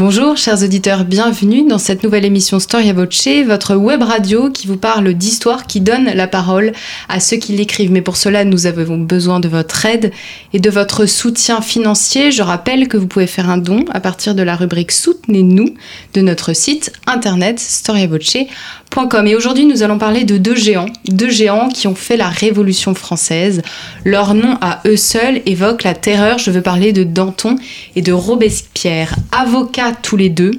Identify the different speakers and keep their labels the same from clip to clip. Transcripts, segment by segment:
Speaker 1: Bonjour chers auditeurs, bienvenue dans cette nouvelle émission Storia Voce, votre web radio qui vous parle d'histoire, qui donne la parole à ceux qui l'écrivent. Mais pour cela, nous avons besoin de votre aide et de votre soutien financier. Je rappelle que vous pouvez faire un don à partir de la rubrique Soutenez-nous de notre site internet storiavoce.com. Et aujourd'hui, nous allons parler de deux géants, deux géants qui ont fait la Révolution française. Leur nom à eux seuls évoque la terreur. Je veux parler de Danton et de Robespierre, avocats tous les deux,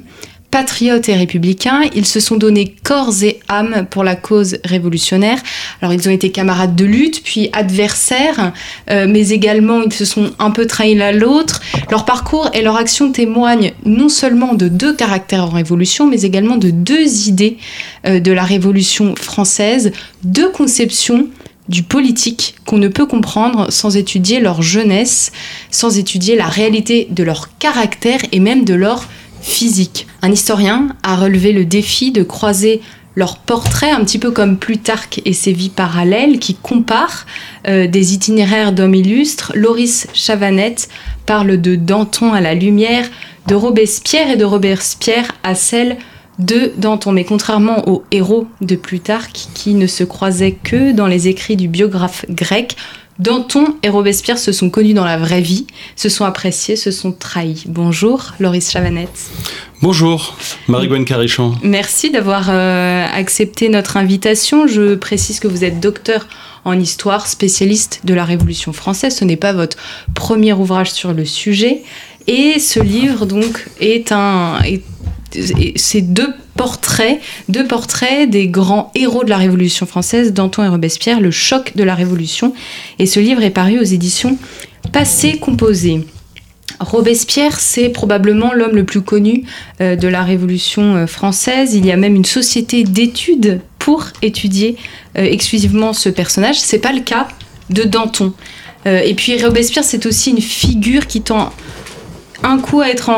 Speaker 1: patriotes et républicains. Ils se sont donnés corps et âme pour la cause révolutionnaire. Alors ils ont été camarades de lutte, puis adversaires, euh, mais également ils se sont un peu trahis l'un l'autre. Leur parcours et leur action témoignent non seulement de deux caractères en révolution, mais également de deux idées euh, de la révolution française, deux conceptions du politique qu'on ne peut comprendre sans étudier leur jeunesse, sans étudier la réalité de leur caractère et même de leur physique. Un historien a relevé le défi de croiser leurs portraits, un petit peu comme Plutarque et ses vies parallèles, qui comparent euh, des itinéraires d'hommes illustres. Loris Chavanette parle de Danton à la lumière, de Robespierre et de Robespierre à celle de Danton. Mais contrairement aux héros de Plutarque, qui ne se croisaient que dans les écrits du biographe grec, Danton et Robespierre se sont connus dans la vraie vie, se sont appréciés, se sont trahis. Bonjour, Loris Chavanette.
Speaker 2: Bonjour, Marie-Gwen Carichon.
Speaker 1: Merci d'avoir euh, accepté notre invitation. Je précise que vous êtes docteur en histoire, spécialiste de la Révolution française. Ce n'est pas votre premier ouvrage sur le sujet. Et ce livre, donc, est un, ces deux portraits, deux portraits des grands héros de la Révolution française, Danton et Robespierre, le choc de la Révolution. Et ce livre est paru aux éditions Passé Composé. Robespierre, c'est probablement l'homme le plus connu euh, de la Révolution euh, française. Il y a même une société d'études pour étudier euh, exclusivement ce personnage. C'est pas le cas de Danton. et puis Robespierre, c'est aussi une figure qui tend un coup à être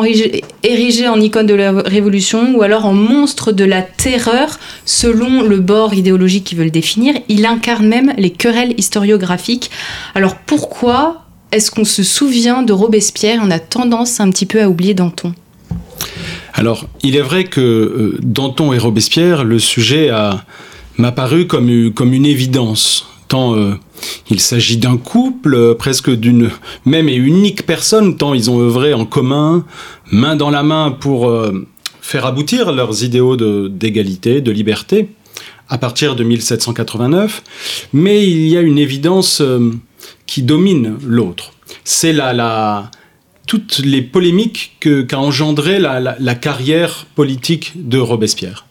Speaker 1: érigé en icône de la révolution ou alors en monstre de la terreur selon le bord idéologique qui veut le définir. Il incarne même les querelles historiographiques. Alors pourquoi est-ce qu'on se souvient de Robespierre? On a tendance un petit peu à oublier Danton.
Speaker 2: Alors, il est vrai que euh, Danton et Robespierre, le sujet m'a paru comme, comme une évidence euh, il s'agit d'un couple, euh, presque d'une même et unique personne, tant ils ont œuvré en commun, main dans la main pour euh, faire aboutir leurs idéaux d'égalité, de, liberté, à partir de 1789. Mais il y a une évidence qui domine l'autre. C'est la, toutes les polémiques qu'a engendré la carrière politique de Robespierre.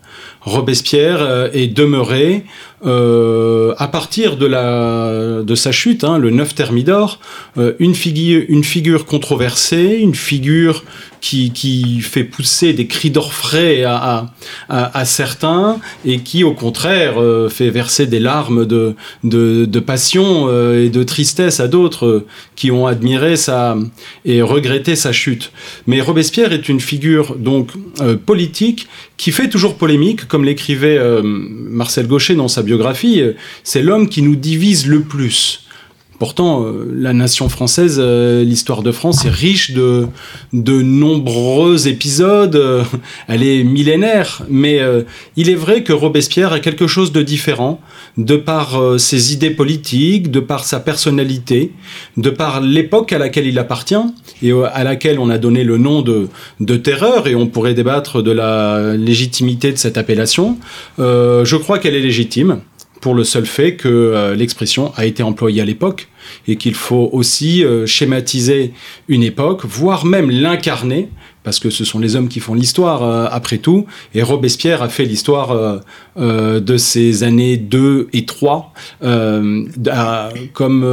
Speaker 2: Robespierre est demeuré euh, à partir de, la, de sa chute, hein, le 9 Thermidor, euh, une, figure, une figure controversée, une figure qui, qui fait pousser des cris d'orfraie à, à, à, certains et qui, au contraire, euh, fait verser des larmes de, de, de passion et de tristesse à d'autres qui ont admiré sa, et regretté sa chute. Mais Robespierre est une figure donc politique qui fait toujours polémique, comme l'écrivait Marcel Gaucher dans sa biographie euh, c'est l'homme qui nous divise le plus. Pourtant, euh, la nation française, euh, l'histoire de France est riche de, de nombreux épisodes, elle est millénaire, mais il est vrai que Robespierre a quelque chose de différent, de par ses idées politiques, de par sa personnalité, de par l'époque à laquelle il appartient, et à laquelle on a donné le nom de, de terreur, et on pourrait débattre de la légitimité de cette appellation. je crois qu'elle est légitime pour le seul fait que euh, l'expression a été employée à l'époque et qu'il faut aussi euh, schématiser une époque, voire même l'incarner, parce que ce sont les hommes qui font l'histoire euh, après tout, et Robespierre a fait l'histoire de ces années 2 et 3, comme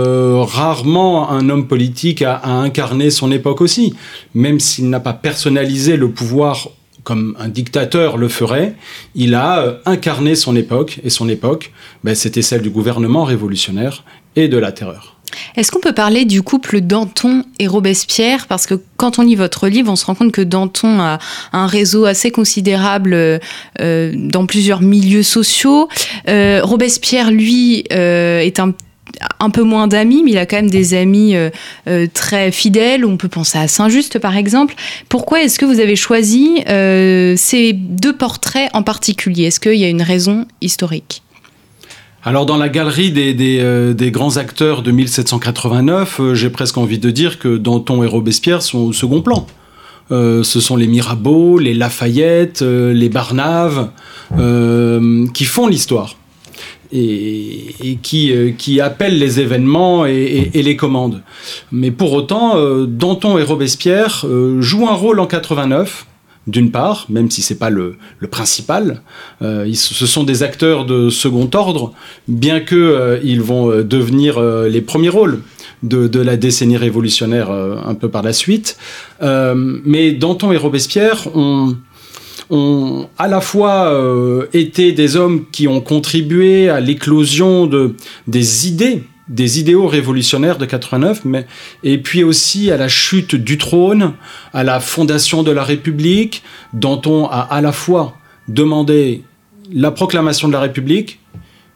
Speaker 2: rarement un homme politique a, a, incarné son époque aussi, même s'il n'a pas personnalisé le pouvoir comme un dictateur le ferait, il a incarné son époque, et son époque, ben, c'était celle du gouvernement révolutionnaire et de la terreur.
Speaker 1: Est-ce qu'on peut parler du couple Danton et Robespierre? Parce que quand on lit votre livre, on se rend compte que Danton a un réseau assez considérable euh, dans plusieurs milieux sociaux. Euh, Robespierre, lui, euh, est un un peu moins d'amis, mais il a quand même des amis très fidèles. On peut penser à Saint-Just, par exemple. Pourquoi est-ce que vous avez choisi ces deux portraits en particulier? Est-ce qu'il y a une raison historique?
Speaker 2: Alors dans la galerie des, euh, grands acteurs de 1789, euh, j'ai presque envie de dire que Danton et Robespierre sont au second plan. Euh, ce sont les Mirabeau, les Lafayette, les Barnave, qui font l'histoire et, qui, appellent les événements et, les commandent. Mais pour autant, Danton et Robespierre jouent un rôle en 89 d'une part, même si c'est pas le, principal. Euh, ce sont des acteurs de second ordre, bien que euh, ils vont euh, devenir les premiers rôles de, la décennie révolutionnaire un peu par la suite. mais Danton et Robespierre ont, ont à la fois été des hommes qui ont contribué à l'éclosion de, des idées des idéaux révolutionnaires de 89, mais, et puis aussi à la chute du trône, à la fondation de la République, dont on a à la fois demandé la proclamation de la République,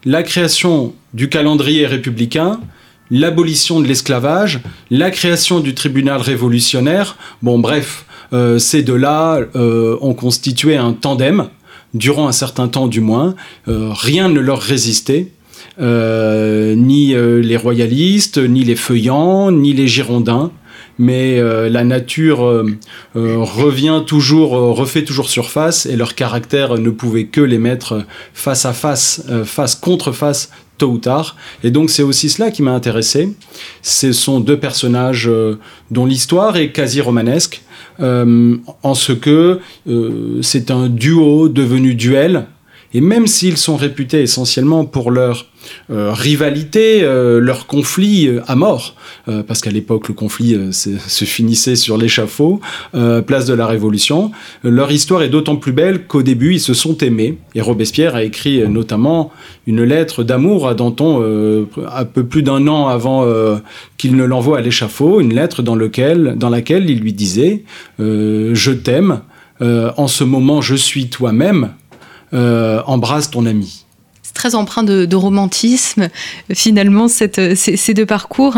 Speaker 2: la création du calendrier républicain, l'abolition de l'esclavage, la création du tribunal révolutionnaire. Bon, bref, euh, ces deux-là euh, ont constitué un tandem, durant un certain temps du moins. Euh, rien ne leur résistait. Ni les royalistes, ni les feuillants, ni les girondins mais la nature revient toujours, refait toujours surface, et leur caractère ne pouvait que les mettre face à face, face contre face, tôt ou tard. Et donc c'est aussi cela qui m'a intéressé. Ce sont deux personnages dont l'histoire est quasi romanesque, en ce que c'est un duo devenu duel, et même s'ils sont réputés essentiellement pour leur euh, rivalité, euh, leur conflit euh, à mort, parce qu'à l'époque le conflit se finissait sur l'échafaud, place de la Révolution, leur histoire est d'autant plus belle qu'au début ils se sont aimés. Et Robespierre a écrit notamment une lettre d'amour à Danton un peu plus d'un an avant qu'il ne l'envoie à l'échafaud, une lettre dans, laquelle il lui disait Je t'aime, en ce moment je suis toi-même, euh, embrasse ton ami.
Speaker 1: C'est très empreint de, romantisme, finalement, ces, deux parcours.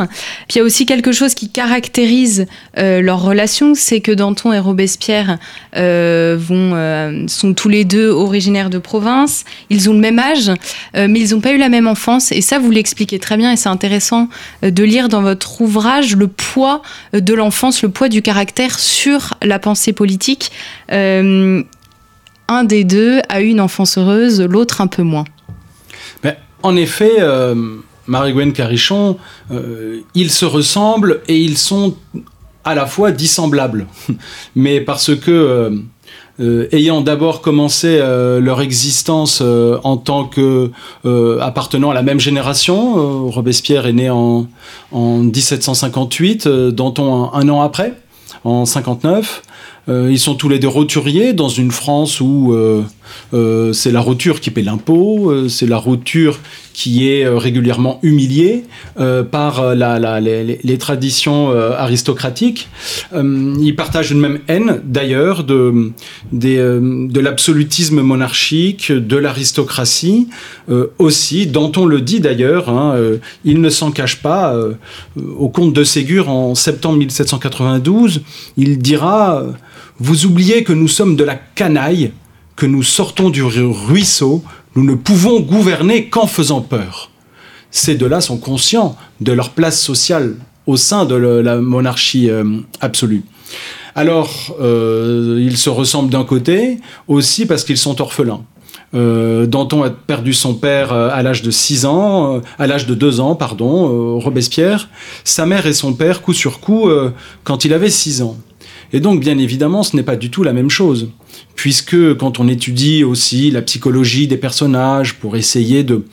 Speaker 1: Puis il y a aussi quelque chose qui caractérise euh, leur relation, c'est que Danton et Robespierre euh, sont tous les deux originaires de province, ils ont le même âge, mais ils n'ont pas eu la même enfance. Et ça, vous l'expliquez très bien, et c'est intéressant de lire dans votre ouvrage le poids de l'enfance, le poids du caractère sur la pensée politique un des deux a eu une enfance heureuse, l'autre un peu moins.
Speaker 2: Mais en effet, euh, Marie-Gwen Carichon, euh, ils se ressemblent et ils sont à la fois dissemblables. Mais parce que, euh, ayant d'abord commencé leur existence en tant que appartenant à la même génération, Robespierre est né en, en 1758, Danton un, un an après, en 59. Euh, ils sont tous les deux roturiers dans une France où euh, euh, c'est la roture qui paie l'impôt, c'est la roture qui est régulièrement humiliée par les, traditions aristocratiques. ils partagent une même haine, d'ailleurs, de, l'absolutisme monarchique, de l'aristocratie aussi, dont on le dit d'ailleurs, hein, il ne s'en cache pas. au comte de Ségur, en septembre 1792, il dira vous oubliez que nous sommes de la canaille, que nous sortons du ruisseau, nous ne pouvons gouverner qu'en faisant peur. Ces deux-là sont conscients de leur place sociale au sein de la monarchie euh, absolue. Alors, euh, ils se ressemblent d'un côté, aussi parce qu'ils sont orphelins. Euh, Danton a perdu son père à l'âge de 6 ans, à l'âge de 2 ans, pardon, Robespierre. Sa mère et son père, coup sur coup, quand il avait 6 ans. Et donc, bien évidemment, ce n'est pas du tout la même chose. Puisque quand on étudie aussi la psychologie des personnages pour essayer de,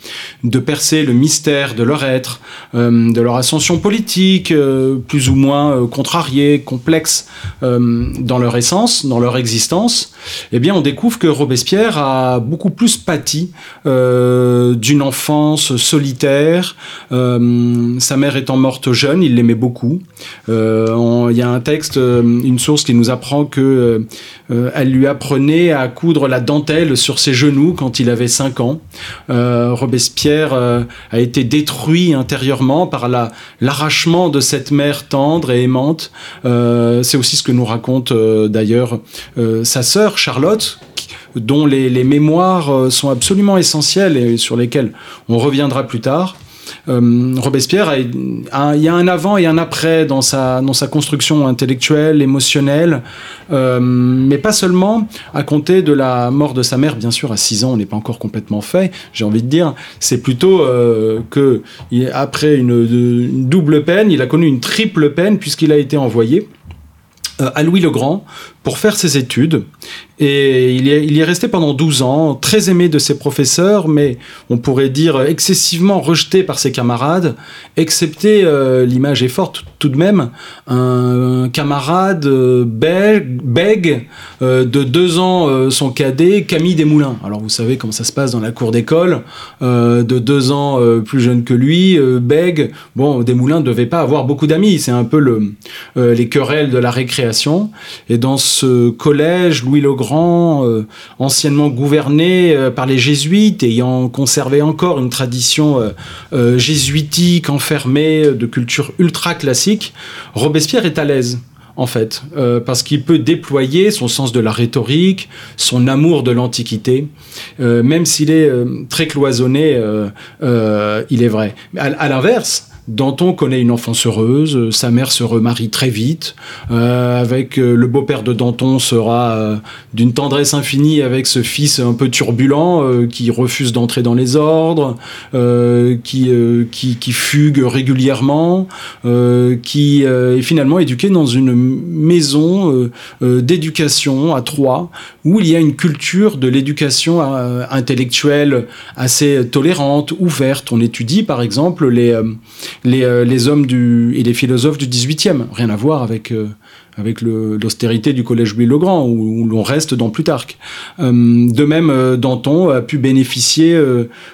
Speaker 2: de percer le mystère de leur être, euh, de leur ascension politique, euh, plus ou moins euh, contrariée, complexe dans leur essence, dans leur existence, eh bien on découvre que Robespierre a beaucoup plus pâti d'une enfance solitaire. sa mère étant morte jeune, il l'aimait beaucoup. Il y a un texte, une source qui nous apprend que lui apprenait à coudre la dentelle sur ses genoux quand il avait 5 ans. Euh, Robespierre euh, a été détruit intérieurement par l'arrachement de cette mère tendre et aimante. Euh, c'est aussi ce que nous raconte d'ailleurs sa sœur Charlotte, dont les, les, mémoires sont absolument essentielles et sur lesquelles on reviendra plus tard. Euh, Robespierre, il y a un avant et un après dans sa, dans sa construction intellectuelle, émotionnelle, euh, mais pas seulement à compter de la mort de sa mère, bien sûr, à 6 ans, on n'est pas encore complètement fait, j'ai envie de dire, c'est plutôt euh, que après une, double peine, il a connu une triple peine puisqu'il a été envoyé à Louis le Grand pour faire ses études. Et il y, est, resté pendant 12 ans, très aimé de ses professeurs, mais on pourrait dire excessivement rejeté par ses camarades, excepté, euh, l'image est forte tout de même, un, camarade euh, bègue, euh, de deux ans, son cadet, Camille Desmoulins. Alors vous savez comment ça se passe dans la cour d'école, de deux ans plus jeune que lui, bègue. Bon, Desmoulins ne devait pas avoir beaucoup d'amis, c'est un peu le, les querelles de la récréation. Et dans ce collège, Louis le Grand, euh, anciennement gouverné euh, par les jésuites, ayant conservé encore une tradition euh, jésuitique enfermée de culture ultra classique, Robespierre est à l'aise en fait, parce qu'il peut déployer son sens de la rhétorique, son amour de l'Antiquité, même s'il est très cloisonné, il est vrai. à l'inverse, Danton connaît une enfance heureuse, sa mère se remarie très vite, euh, avec euh, le beau-père de Danton sera euh, d'une tendresse infinie avec ce fils un peu turbulent qui refuse d'entrer dans les ordres, qui, qui, qui, fugue régulièrement, qui est finalement éduqué dans une maison d'éducation à Troyes, où il y a une culture de l'éducation intellectuelle assez tolérante, ouverte. On étudie par exemple les euh, les, hommes du, et les philosophes du 18e. Rien à voir avec, euh, avec l'austérité du collège Louis-le-Grand, où, l'on reste dans Plutarque. Euh, de même, Danton a pu bénéficier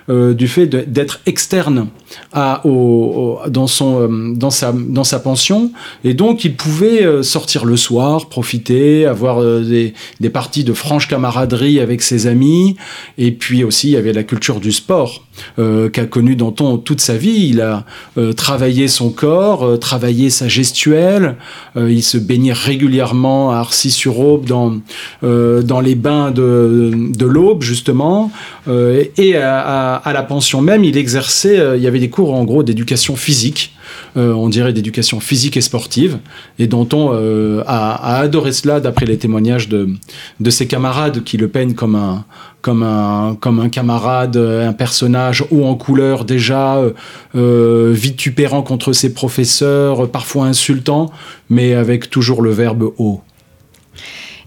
Speaker 2: du fait d'être externe dans, sa, pension, et donc il pouvait sortir le soir, profiter, avoir des, parties de franche camaraderie avec ses amis, et puis aussi il y avait la culture du sport. Euh, qu'a connu Danton toute sa vie. Il a euh, travaillé son corps, euh, travaillé sa gestuelle. il se baignait régulièrement à Arcis-sur-Aube dans, dans les bains de, de l'Aube, justement. et à, à, la pension même, il exerçait, il y avait des cours en gros d'éducation physique. On dirait d'éducation physique et sportive, et Danton a, a, adoré cela d'après les témoignages de, de ses camarades qui le peignent comme un, comme un, comme un camarade, un personnage haut en couleur déjà, euh, euh, vitupérant contre ses professeurs, parfois insultant, mais avec toujours le verbe haut.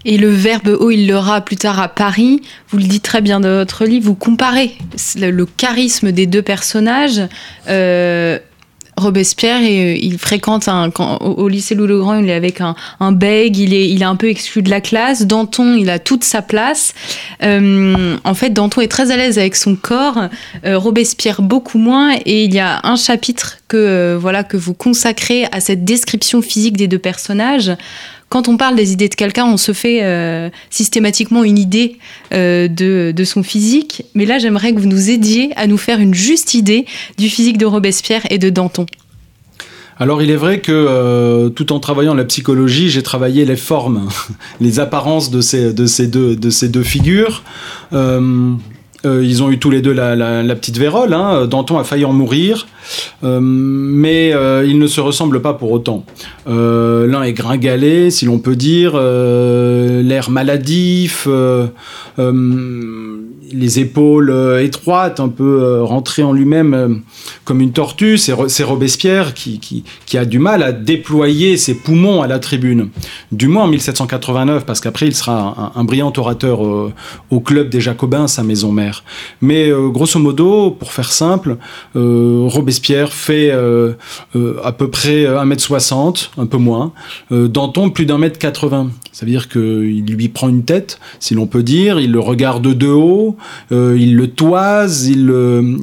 Speaker 1: Et le verbe haut, il l'aura plus tard à Paris. Vous le dites très bien dans votre livre, vous comparez le, charisme des deux personnages. Euh, Robespierre, euh, il fréquente au, lycée Louis le Grand, il est avec un, un bègue, il est, il est un peu exclu de la classe. Danton, il a toute sa place. Euh, en fait, Danton est très à l'aise avec son corps, euh, Robespierre beaucoup moins, et il y a un chapitre que voilà que vous consacrez à cette description physique des deux personnages quand on parle des idées de quelqu'un, on se fait euh, systématiquement une idée euh, de, son physique. Mais là, j'aimerais que vous nous aidiez à nous faire une juste idée du physique de Robespierre et de Danton.
Speaker 2: Alors il est vrai que euh, tout en travaillant la psychologie, j'ai travaillé les formes, les apparences de ces, de ces, deux, de ces deux figures. Euh, ils ont eu tous les deux la, petite vérole. Hein. Danton a failli en mourir, euh, mais euh, ils ne se ressemblent pas pour autant. L'un est gringalé, si l'on peut dire, l'air maladif. Les épaules euh, étroites, un peu euh, rentré en lui-même comme une tortue. C'est Robespierre qui, qui, a du mal à déployer ses poumons à la tribune. Du moins en 1789, parce qu'après il sera un, brillant orateur au club des Jacobins, sa maison mère. Mais grosso modo, pour faire simple, Robespierre fait à peu près 1m60, un peu moins. Danton, plus d'un mètre 80. Ça veut dire qu'il lui prend une tête, si l'on peut dire, il le regarde de haut, euh, il le toise, il,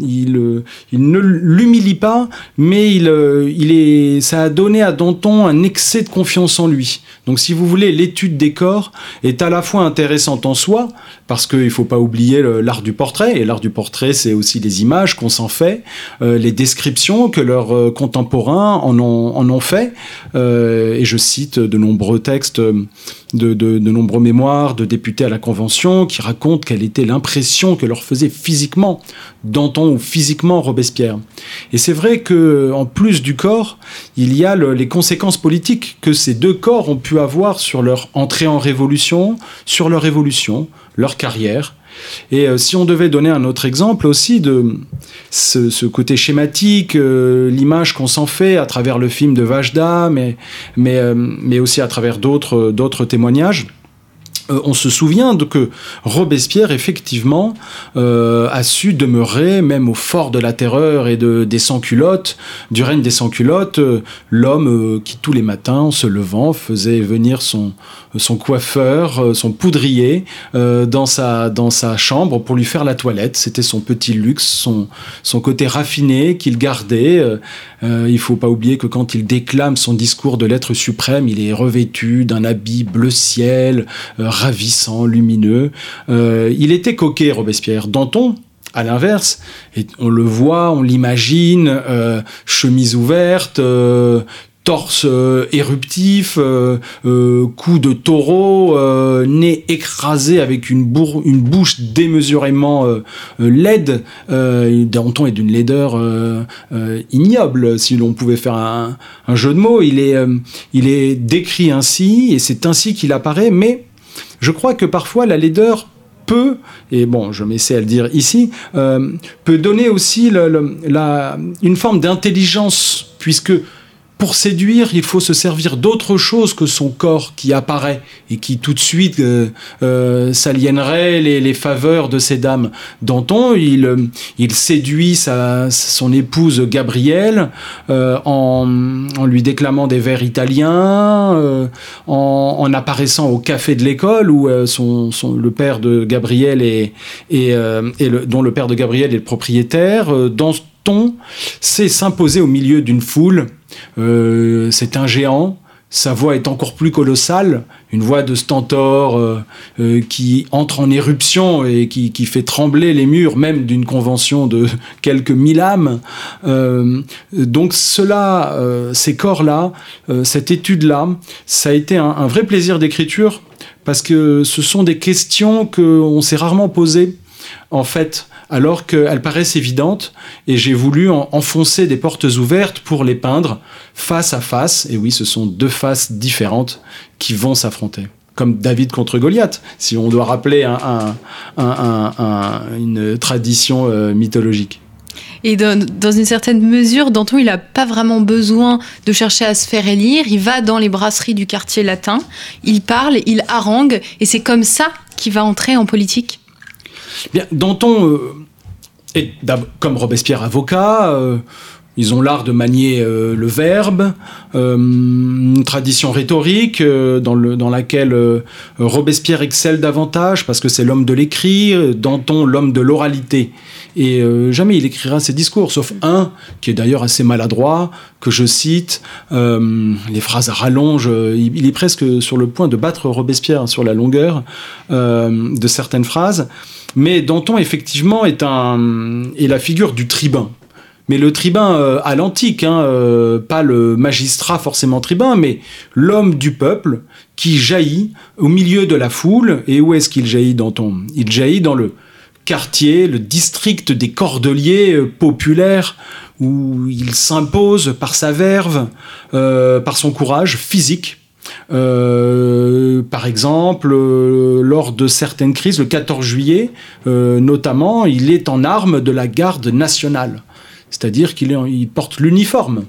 Speaker 2: il, il ne l'humilie pas, mais il, il est, ça a donné à Danton un excès de confiance en lui. Donc si vous voulez, l'étude des corps est à la fois intéressante en soi, parce qu'il ne faut pas oublier l'art du portrait, et l'art du portrait, c'est aussi les images qu'on s'en fait, euh, les descriptions que leurs euh, contemporains en ont, en ont fait, et je cite de nombreux textes de, nombreux mémoires de députés à la Convention qui racontent quelle était l'impression que leur faisait physiquement Danton ou physiquement Robespierre. Et c'est vrai que en plus du corps, il y a les conséquences politiques que ces deux corps ont pu avoir sur leur entrée en révolution, sur leur évolution, leur carrière, et euh, si on devait donner un autre exemple aussi de ce, côté schématique, euh, l'image qu'on s'en fait à travers le film de Vajda, mais, mais, euh, mais aussi à travers d'autres témoignages, euh, on se souvient que Robespierre, effectivement, euh, a su demeurer, même au fort de la terreur et de, des sans-culottes, du règne des sans-culottes, euh, l'homme qui, tous les matins, en se levant, faisait venir son, coiffeur, son poudrier, dans, sa, dans sa chambre pour lui faire la toilette. C'était son petit luxe, son, son côté raffiné qu'il gardait. il faut pas oublier que quand il déclame son discours de l'être suprême, il est revêtu d'un habit bleu ciel, ravissant, lumineux. Euh, il était coquet, Robespierre. Danton, à l'inverse, on le voit, on l'imagine, euh, chemise ouverte, euh, torse éruptif, cou de taureau, nez écrasé avec une, bouche démesurément laide. Danton est d'une laideur ignoble, si l'on pouvait faire un, un, jeu de mots. Il est, il est décrit ainsi, et c'est ainsi qu'il apparaît, mais je crois que parfois la laideur peut, et bon, je m'essaie à le dire ici, euh, peut donner aussi une forme d'intelligence, puisque pour séduire, il faut se servir d'autre chose que son corps qui apparaît et qui tout de suite euh, euh s'aliénerait les, faveurs de ces dames. Danton, il, euh, il séduit sa, son épouse Gabrielle euh, en, en, lui déclamant des vers italiens, euh, en, en, apparaissant au café de l'école où son, son, le père de Gabrielle est, et, le, dont le père de Gabrielle est le propriétaire. dans ton, c'est s'imposer au milieu d'une foule. Euh, c'est un géant. Sa voix est encore plus colossale, une voix de stentor euh, euh, qui entre en éruption et qui, fait trembler les murs même d'une convention de quelques mille âmes. donc cela, ces corps-là, cette étude-là, ça a été un, un vrai plaisir d'écriture parce que ce sont des questions qu'on s'est rarement posées en fait alors qu'elles paraissent évidentes, et j'ai voulu enfoncer des portes ouvertes pour les peindre face à face, et oui, ce sont deux faces différentes qui vont s'affronter comme David contre Goliath, si on doit rappeler une tradition euh, mythologique.
Speaker 1: Et dans, une certaine mesure, Danton, il n'a pas vraiment besoin de chercher à se faire élire. Il va dans les brasseries du quartier latin, il parle, il harangue, et c'est comme ça qu'il va entrer en politique.
Speaker 2: Bien, Danton euh, comme Robespierre, avocat. Euh, ils ont l'art de manier euh, le verbe, une tradition rhétorique dans, laquelle Robespierre excelle davantage parce que c'est l'homme de l'écrit, Danton l'homme de l'oralité. Et jamais il écrira ses discours, sauf un qui est d'ailleurs assez maladroit, que je cite, les phrases à rallonge, il, est presque sur le point de battre Robespierre sur la longueur de certaines phrases. Mais Danton, effectivement, est, un, est la figure du tribun. Mais le tribun euh, à l'antique, hein, euh, pas le magistrat forcément tribun, mais l'homme du peuple qui jaillit au milieu de la foule. Et où est-ce qu'il jaillit, Danton? Il jaillit dans le quartier, le district des cordeliers euh, populaires, où il s'impose par sa verve, par son courage physique, par exemple, lors de certaines crises, le 14 juillet notamment, il est en armes de la garde nationale. C'est-à-dire qu'il porte l'uniforme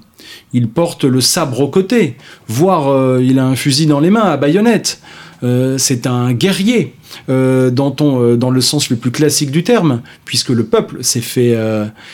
Speaker 2: il porte le sabre au côté, voire il a un fusil dans les mains à baïonnette. Euh, c'est un guerrier. Euh, dans, euh, dans le sens le plus classique du terme, puisque le peuple s'est fait,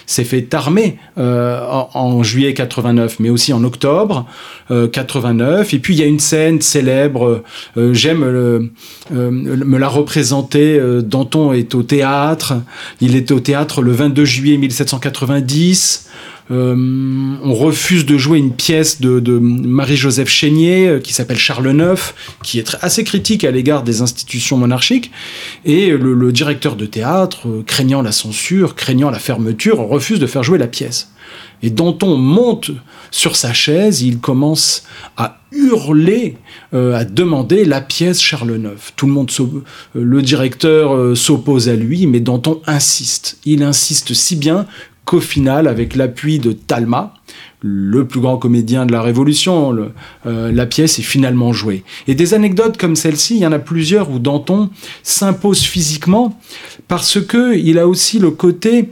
Speaker 2: s'est fait armer en, juillet 89, mais aussi en octobre 89. Et puis il y a une scène célèbre, j'aime me la représenter, Danton est au théâtre, il est au théâtre le 22 juillet 1790. Euh, on refuse de jouer une pièce de, Marie-Joseph Chénier euh, qui s'appelle Charles IX, qui est assez critique à l'égard des institutions monarchiques. Et le, directeur de théâtre, euh, craignant la censure, craignant la fermeture, refuse de faire jouer la pièce. Et Danton monte sur sa chaise, il commence à hurler, à demander la pièce Charles IX. Tout le monde, le directeur s'oppose à lui, mais Danton insiste. Il insiste si bien qu'au final, avec l'appui de Talma, le plus grand comédien de la Révolution, euh, la pièce est finalement jouée. Et des anecdotes comme celle-ci, il y en a plusieurs où Danton s'impose physiquement parce que il a aussi le côté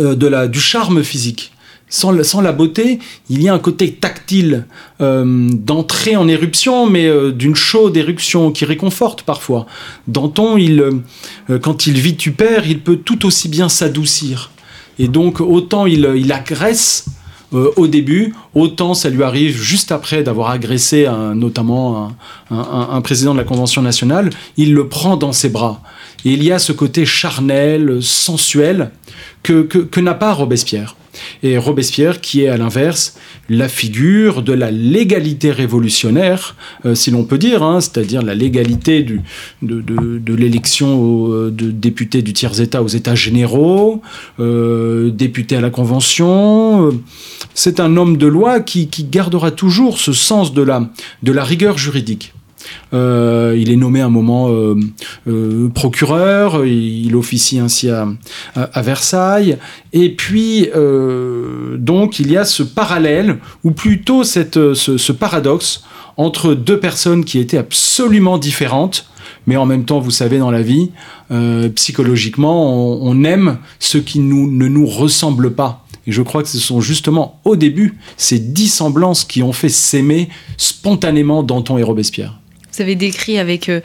Speaker 2: euh, de la, du charme physique. Sans, la beauté, il y a un côté tactile euh, d'entrée en éruption, mais d'une chaude éruption qui réconforte parfois. Danton, il, quand il vitupère, il peut tout aussi bien s'adoucir. Et donc, autant il, agresse euh, au début, autant ça lui arrive juste après d'avoir agressé notamment un, président de la Convention nationale, il le prend dans ses bras. Et il y a ce côté charnel, sensuel, que n'a pas Robespierre. Et Robespierre, qui est à l'inverse la figure de la légalité révolutionnaire, euh, si l'on peut dire, hein, c'est-à-dire la légalité de, l'élection euh, de député du tiers-État aux États généraux, euh, député à la Convention. C'est un homme de loi qui, gardera toujours ce sens de la rigueur juridique. Euh, il est nommé un moment euh, euh, procureur, il officie ainsi à, Versailles. Et puis, donc, il y a ce parallèle, ou plutôt cette, ce, paradoxe entre deux personnes qui étaient absolument différentes, mais en même temps, vous savez, dans la vie, psychologiquement, on, aime ce qui nous, ne nous ressemble pas. Et je crois que ce sont justement au début ces dissemblances qui ont fait s'aimer spontanément Danton et Robespierre
Speaker 1: vous avez décrit avec, euh,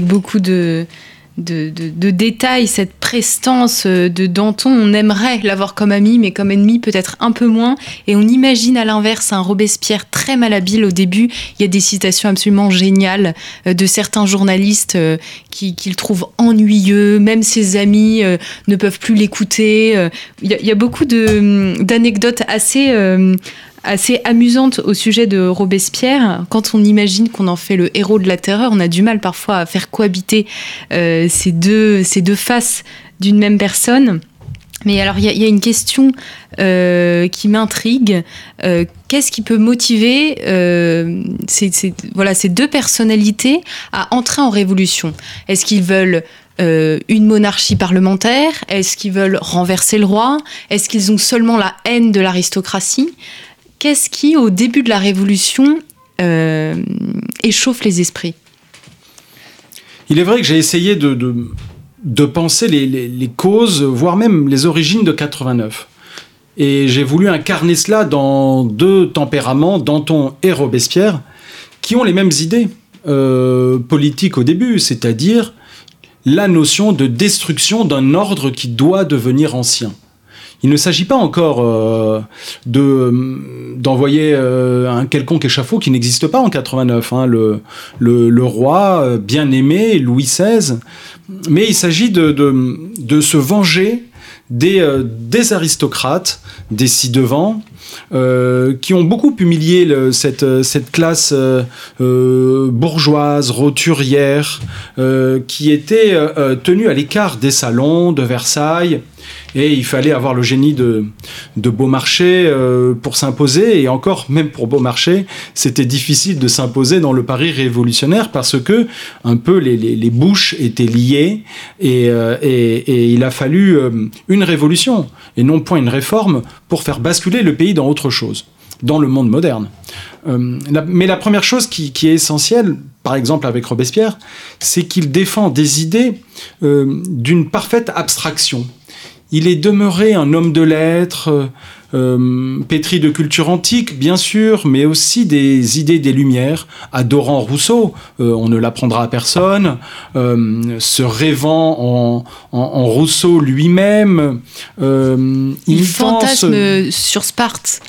Speaker 1: beaucoup de, détails cette prestance euh, de Danton. On aimerait l'avoir comme ami, mais comme ennemi peut-être un peu moins. Et on imagine à l'inverse un Robespierre très malhabile au début. Il y a des citations absolument géniales euh, de certains journalistes qui, qui, le trouvent ennuyeux. Même ses amis ne peuvent plus l'écouter. Il, y, a beaucoup d'anecdotes assez assez amusante au sujet de Robespierre. Quand on imagine qu'on en fait le héros de la terreur, on a du mal parfois à faire cohabiter euh, ces, deux, ces deux faces d'une même personne. Mais alors, il y, a une question euh, qui m'intrigue. Euh, qu'est-ce qui peut motiver ces, voilà, ces deux personnalités à entrer en révolution? Est-ce qu'ils veulent une monarchie parlementaire? Est-ce qu'ils veulent renverser le roi? Est-ce qu'ils ont seulement la haine de l'aristocratie? Qu'est-ce qui, au début de la Révolution, euh, échauffe les esprits?
Speaker 2: Il est vrai que j'ai essayé de, penser les, causes, voire même les origines de 89. Et j'ai voulu incarner cela dans deux tempéraments, Danton et Robespierre, qui ont les mêmes idées euh, politiques au début, c'est-à-dire la notion de destruction d'un ordre qui doit devenir ancien. Il ne s'agit pas encore euh, de d'envoyer euh, un quelconque échafaud qui n'existe pas en 89. Hein, le, le, roi euh, bien aimé Louis XVI, mais il s'agit de, de, se venger des, des aristocrates, des ci-devant, euh, qui ont beaucoup humilié cette, cette, classe euh, euh, bourgeoise, roturière, qui était tenue à l'écart des salons de Versailles. Et il fallait avoir le génie de, de Beaumarchais pour s'imposer. Et encore, même pour Beaumarchais, c'était difficile de s'imposer dans le Paris révolutionnaire parce que un peu les, les, les bouches étaient liées et, et, et, il a fallu une révolution et non point une réforme pour faire basculer le pays dans autre chose. dans le monde moderne. mais la première chose qui, est essentielle, par exemple avec Robespierre, c'est qu'il défend des idées d'une parfaite abstraction. Il est demeuré un homme de lettres, euh, pétri de culture antique, bien sûr, mais aussi des idées des Lumières, adorant Rousseau, euh, on ne l'apprendra à personne, euh, se rêvant en, Rousseau lui-même.
Speaker 1: il fantasme sur Sparte.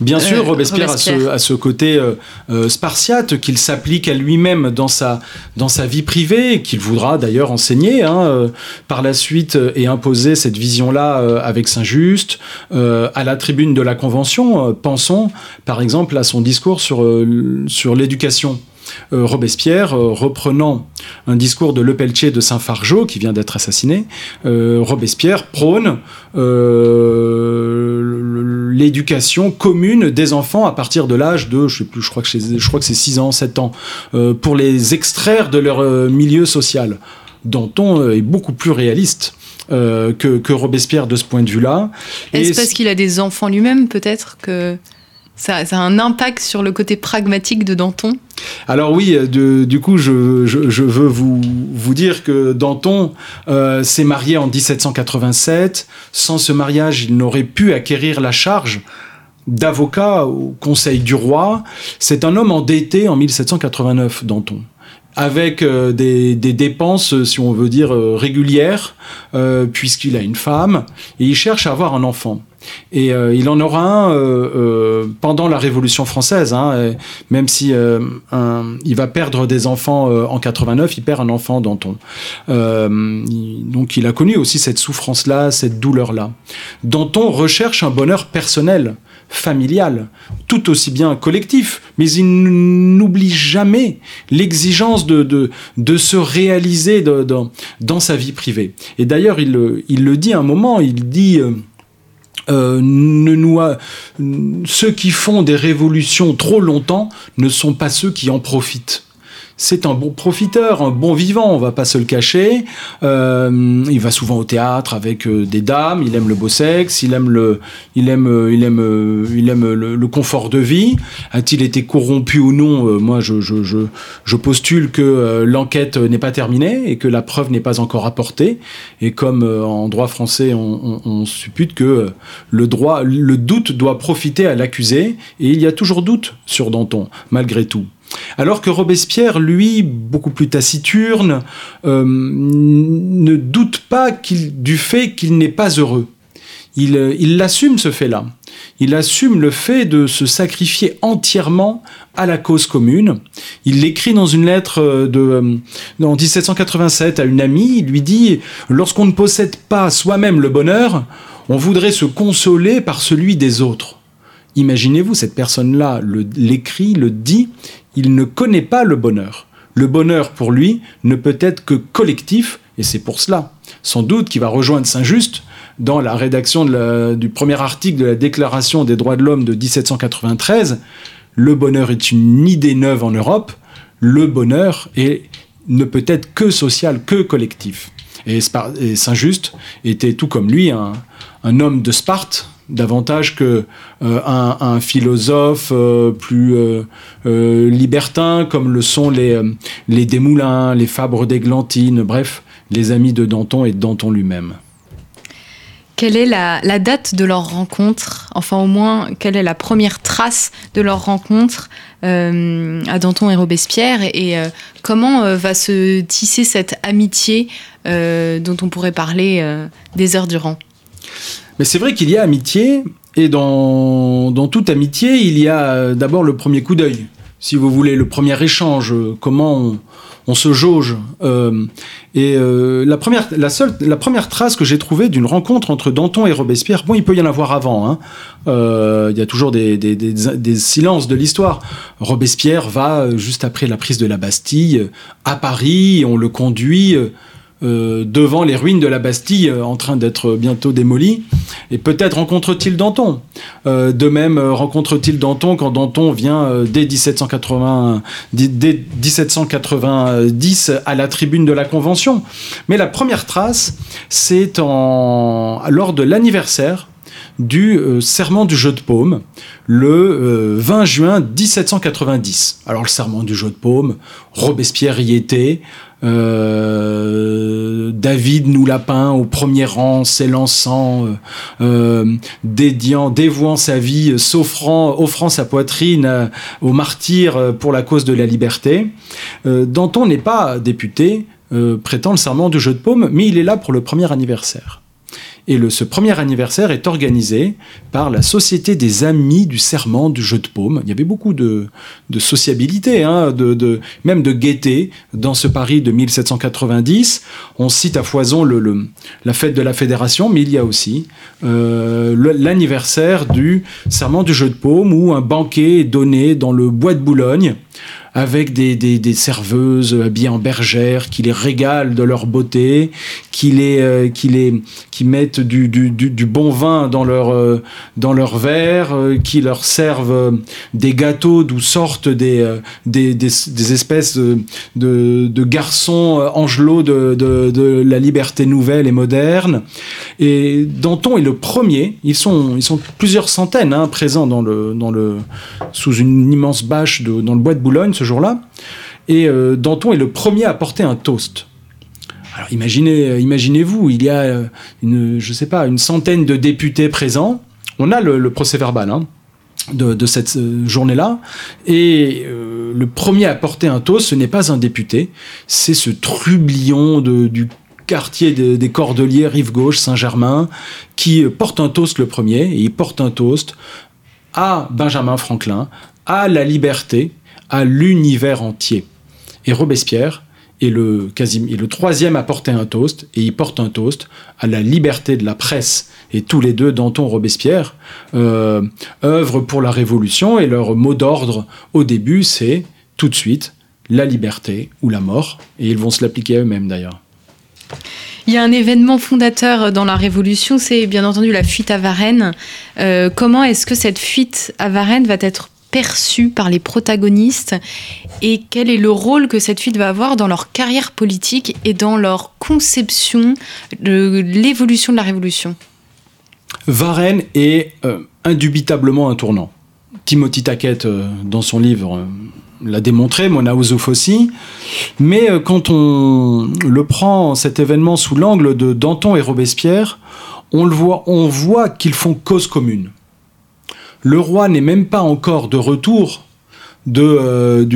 Speaker 2: Bien sûr, euh, Robespierre, A, ce, côté euh, euh, spartiate qu'il s'applique à lui-même dans sa, dans sa vie privée, qu'il voudra d'ailleurs enseigner hein, par la suite et imposer cette vision-là avec Saint-Just. à la tribune de la Convention, pensons par exemple à son discours sur, sur l'éducation. Robespierre, reprenant un discours de Lepeletier de Saint-Fargeau, qui vient d'être assassiné, Robespierre prône l'éducation commune des enfants à partir de l'âge de, je sais plus, je crois que c'est, je crois que c'est 6 ans, 7 ans, euh, pour les extraire de leur euh, milieu social. Danton euh, est beaucoup plus réaliste. que, Robespierre de ce point de vue-là.
Speaker 1: Est-ce parce qu'il a des enfants lui-même, peut-être que ça, a un impact sur le côté pragmatique de Danton
Speaker 2: alors oui, du coup, je, veux vous, dire que Danton euh, s'est marié en 1787. Sans ce mariage, il n'aurait pu acquérir la charge d'avocat au Conseil du roi. C'est un homme endetté en 1789, Danton avec euh, des, dépenses, si on veut dire, euh, régulières, puisqu'il a une femme, et il cherche à avoir un enfant. Et euh, il en aura un euh, euh, pendant la Révolution française, hein, même si il va perdre des enfants en 89, il perd un enfant Danton. donc il a connu aussi cette souffrance-là, cette douleur-là. Danton recherche un bonheur personnel, familial, tout aussi bien collectif, mais il n'oublie jamais l'exigence de, se réaliser dans sa vie privée. Et d'ailleurs, il, le dit un moment, il dit... Euh, ne ceux qui font des révolutions trop longtemps ne sont pas ceux qui en profitent c'est un bon profiteur, un bon vivant, on va pas se le cacher. Euh, il va souvent au théâtre avec euh, des dames, il aime le beau sexe, il aime le, il aime, euh, il aime, il aime le, confort de vie. A-t-il été corrompu ou non Moi, je, je, je, postule que l'enquête n'est pas terminée et que la preuve n'est pas encore apportée. Et comme en droit français, on, on, on suppute que le droit, le doute doit profiter à l'accusé, et il y a toujours doute sur Danton, malgré tout. Alors que Robespierre, lui, beaucoup plus taciturne, euh, ne doute pas du fait qu'il n'est pas heureux. Euh, il, l'assume ce fait-là. Il assume le fait de se sacrifier entièrement à la cause commune. Il l'écrit dans une lettre euh, de, en 1787 à une amie. Il lui dit Lorsqu'on ne possède pas soi-même le bonheur, on voudrait se consoler par celui des autres. Imaginez-vous, cette personne-là l'écrit, le dit, il ne connaît pas le bonheur. Le bonheur, pour lui, ne peut être que collectif, et c'est pour cela, sans doute, qu'il va rejoindre Saint-Just dans la rédaction du premier article de la Déclaration des droits de l'homme de 1793. Le bonheur est une idée neuve en Europe. Le bonheur ne peut être que social, que collectif. Et, Saint-Just était tout comme lui un homme de Sparte, davantage que euh, philosophe euh, plus euh, libertin comme le sont les, les Desmoulins, les Fabre d'Églantine, bref, les amis de Danton et de Danton lui-même.
Speaker 1: Quelle est la, date de leur rencontre? Enfin, au moins, quelle est la première trace de leur rencontre à Danton et Robespierre? Et, comment va se tisser cette amitié dont on pourrait parler des heures durant?
Speaker 2: Mais c'est vrai qu'il y a amitié, et dans, dans toute amitié, il y a euh, d'abord le premier coup d'œil, si vous voulez, le premier échange, euh, comment on, se jauge. Euh, et la, première, la, seule, la première trace que j'ai trouvée d'une rencontre entre Danton et Robespierre, bon, il peut y en avoir avant, hein, il y a toujours des, des, des, des silences de l'histoire. Robespierre va, juste après la prise de la Bastille, à Paris, on le conduit euh, devant les ruines de la Bastille euh, en train d'être bientôt démolies. Et peut-être rencontre-t-il Danton. Euh, de même, rencontre-t-il Danton quand Danton vient dès, 1780, dès 1790 à la tribune de la Convention. Mais la première trace, c'est lors de l'anniversaire du serment du jeu de paume le 20 juin 1790. Alors le serment du jeu de paume, Robespierre y était, euh, David nous l'a peint au premier rang, s'élançant, euh, euh, dédiant, dévouant sa vie, offrant sa poitrine aux martyrs pour la cause de la liberté. Danton n'est pas député, prétend le serment du jeu de paume, mais il est là pour le premier anniversaire. Et le, ce premier anniversaire est organisé par la Société des Amis du Serment du Jeu de Paume. Il y avait beaucoup de, de sociabilité, hein, même de gaieté dans ce Paris de 1790. On cite à foison la fête de la Fédération, mais il y a aussi euh, l'anniversaire du Serment du Jeu de Paume où un banquet est donné dans le bois de Boulogne avec des, des, serveuses habillées en bergères qui les régalent de leur beauté, qui les, euh, qui les, qui mettent du, du, bon vin dans leur, euh, dans leur verre, euh, qui leur servent des gâteaux d'où sortent des, des, des, espèces de, de, garçons angelots de, de, la liberté nouvelle et moderne. Et Danton est le premier. Ils sont, ils sont plusieurs centaines hein, présents dans le, dans le, sous une immense bâche dans le bois de Boulogne jour-là. Et euh, Danton est le premier à porter un toast. Alors imaginez, euh, imaginez-vous, il y a euh, une, je sais pas, une centaine de députés présents. On a le, procès verbal hein, de, cette journée-là. Et le premier à porter un toast, ce n'est pas un député, c'est ce trublion du quartier des Cordeliers, rive gauche, Saint-Germain, qui porte un toast le premier, et il porte un toast à Benjamin Franklin, à la liberté, à l'univers entier. Et Robespierre est le, quasi, est le troisième à porter un toast, et il porte un toast à la liberté de la presse. Et tous les deux, Danton Robespierre, euh, œuvrent pour la Révolution, et leur mot d'ordre au début, c'est tout de suite la liberté ou la mort, et ils vont se l'appliquer à eux-mêmes d'ailleurs.
Speaker 1: Il y a un événement fondateur dans la Révolution, c'est bien entendu la fuite à Varennes. Euh, comment est-ce que cette fuite à Varennes va être perçu par les protagonistes et quel est le rôle que cette fuite va avoir dans leur carrière politique et dans leur conception de l'évolution de la Révolution
Speaker 2: Varenne est euh, indubitablement un tournant. Timothy Tackett, euh, dans son livre, euh, l'a démontré, Mona aussi. Mais quand on le prend, cet événement, sous l'angle de Danton et Robespierre, on le on voit qu'ils font cause commune le roi n'est même pas encore de retour de, euh,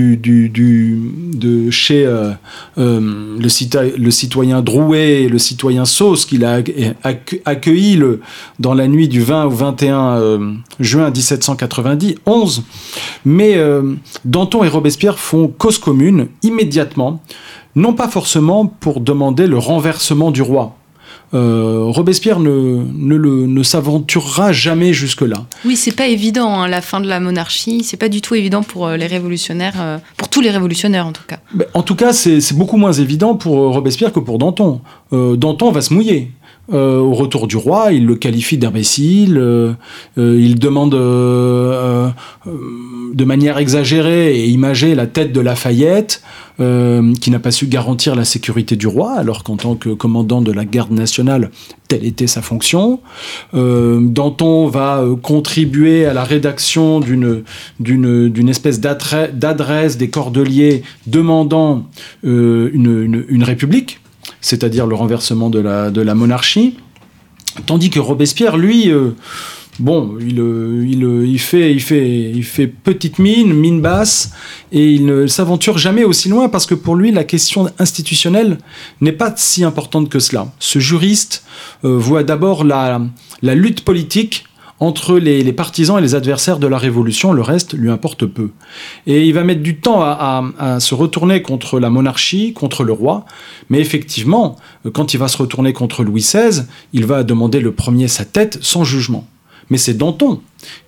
Speaker 2: chez euh, euh, le, citoyen Drouet et le citoyen Sauce qu'il a accueilli dans la nuit du 20 au 21 juin 1791. Mais Danton et Robespierre font cause commune immédiatement, non pas forcément pour demander le renversement du roi, euh, Robespierre ne, ne, ne s'aventurera jamais jusque-là.
Speaker 1: Oui, c'est pas évident, hein, la fin de la monarchie, c'est pas du tout évident pour euh, les révolutionnaires, euh, pour tous les révolutionnaires en tout cas.
Speaker 2: en tout cas, c'est beaucoup moins évident pour Robespierre que pour Danton. Danton va se mouiller. Euh, au retour du roi, il le qualifie d'imbécile, euh, euh, il demande de manière exagérée et imagée la tête de Lafayette, qui n'a pas su garantir la sécurité du roi, alors qu'en tant que commandant de la garde nationale, telle était sa fonction. Danton va contribuer à la rédaction d'une espèce d'adresse des Cordeliers demandant une, une république c'est-à-dire le renversement de la, de la monarchie. Tandis que Robespierre, lui, euh, bon, il, euh, il, euh, il, fait, il, fait, il fait petite mine, mine basse, et il ne s'aventure jamais aussi loin parce que pour lui, la question institutionnelle n'est pas si importante que cela. Ce juriste voit d'abord la, la lutte politique entre les, partisans et les adversaires de la Révolution, le reste lui importe peu. Et il va mettre du temps à, se retourner contre la monarchie, contre le roi, mais effectivement, quand il va se retourner contre Louis XVI, il va demander le premier sa tête sans jugement. Mais c'est Danton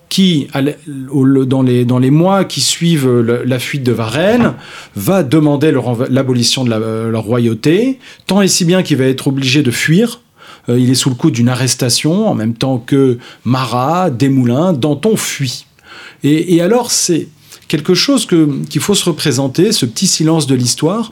Speaker 2: qui, dans les, mois qui suivent la fuite de Varennes, va demander l'abolition de la, la royauté, tant et si bien qu'il va être obligé de fuir euh, il est sous le coup d'une arrestation en même temps que Marat, Desmoulins, Danton fuit. Et, alors, c'est quelque chose qu'il faut se représenter, ce petit silence de l'histoire,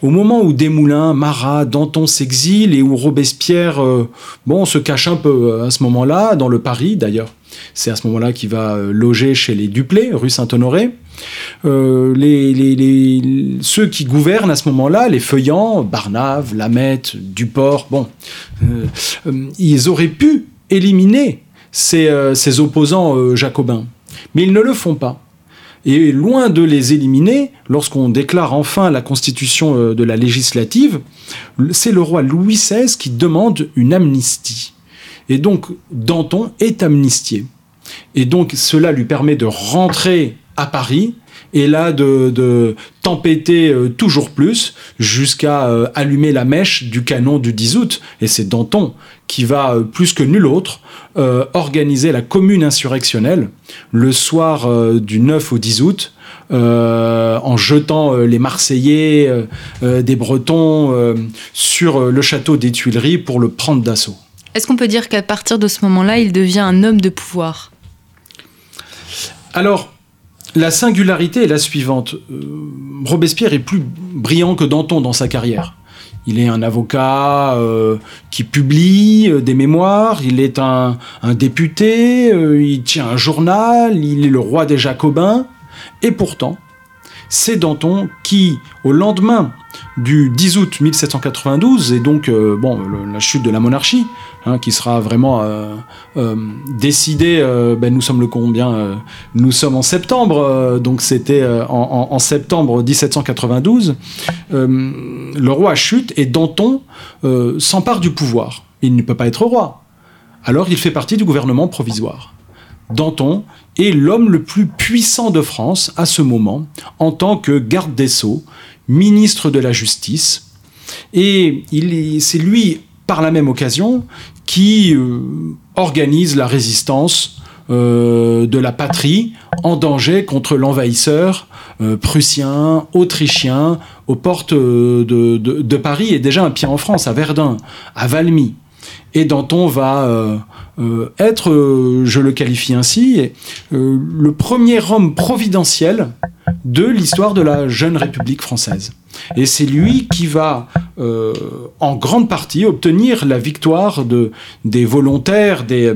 Speaker 2: au moment où Desmoulins, Marat, Danton s'exilent et où Robespierre, euh, bon, se cache un peu euh, à ce moment-là, dans le Paris d'ailleurs. C'est à ce moment-là qu'il va euh, loger chez les Duplay, rue Saint-Honoré. les, ceux qui gouvernent à ce moment-là, les Feuillants, Barnave, Lamette, Duport, bon, ils auraient pu éliminer ces opposants jacobins. Mais ils ne le font pas. Et loin de les éliminer, lorsqu'on déclare enfin la constitution euh, de la législative, c'est le roi Louis XVI qui demande une amnistie. Et donc Danton est amnistié. Et donc cela lui permet de rentrer à Paris et là de, tempêter euh, toujours plus jusqu'à euh, allumer la mèche du canon du 10 août. Et c'est Danton qui va, euh, plus que nul autre, organiser la commune insurrectionnelle le soir du 9 au 10 août. en jetant les Marseillais, des Bretons sur le château des Tuileries pour le prendre d'assaut.
Speaker 1: Est-ce qu'on peut dire qu'à partir de ce moment-là, il devient un homme de pouvoir?
Speaker 2: Alors, la singularité est la suivante. Euh, Robespierre est plus brillant que Danton dans sa carrière. Il est un avocat euh, qui publie euh, des mémoires, il est un, député, il tient un journal, il est le roi des Jacobins. Et pourtant, c'est Danton qui, au lendemain du 10 août 1792, et donc bon, la chute de la monarchie, Hein, qui sera vraiment euh, euh, décidé. Euh, ben, nous sommes le combien Nous sommes en septembre, donc c'était en, septembre 1792. le roi chute et Danton s'empare du pouvoir. Il ne peut pas être roi. Alors il fait partie du gouvernement provisoire. Danton est l'homme le plus puissant de France à ce moment, en tant que garde des Sceaux, ministre de la Justice. Et c'est lui par la même occasion, qui euh, organise la résistance euh, de la patrie en danger contre l'envahisseur euh, prussien, autrichien, aux portes de, Paris et déjà un pied en France, à Verdun, à Valmy. Et Danton va être, je le qualifie ainsi, le premier homme providentiel de l'histoire de la jeune République française. Et c'est lui qui va, euh, en grande partie, obtenir la victoire de, des volontaires, des,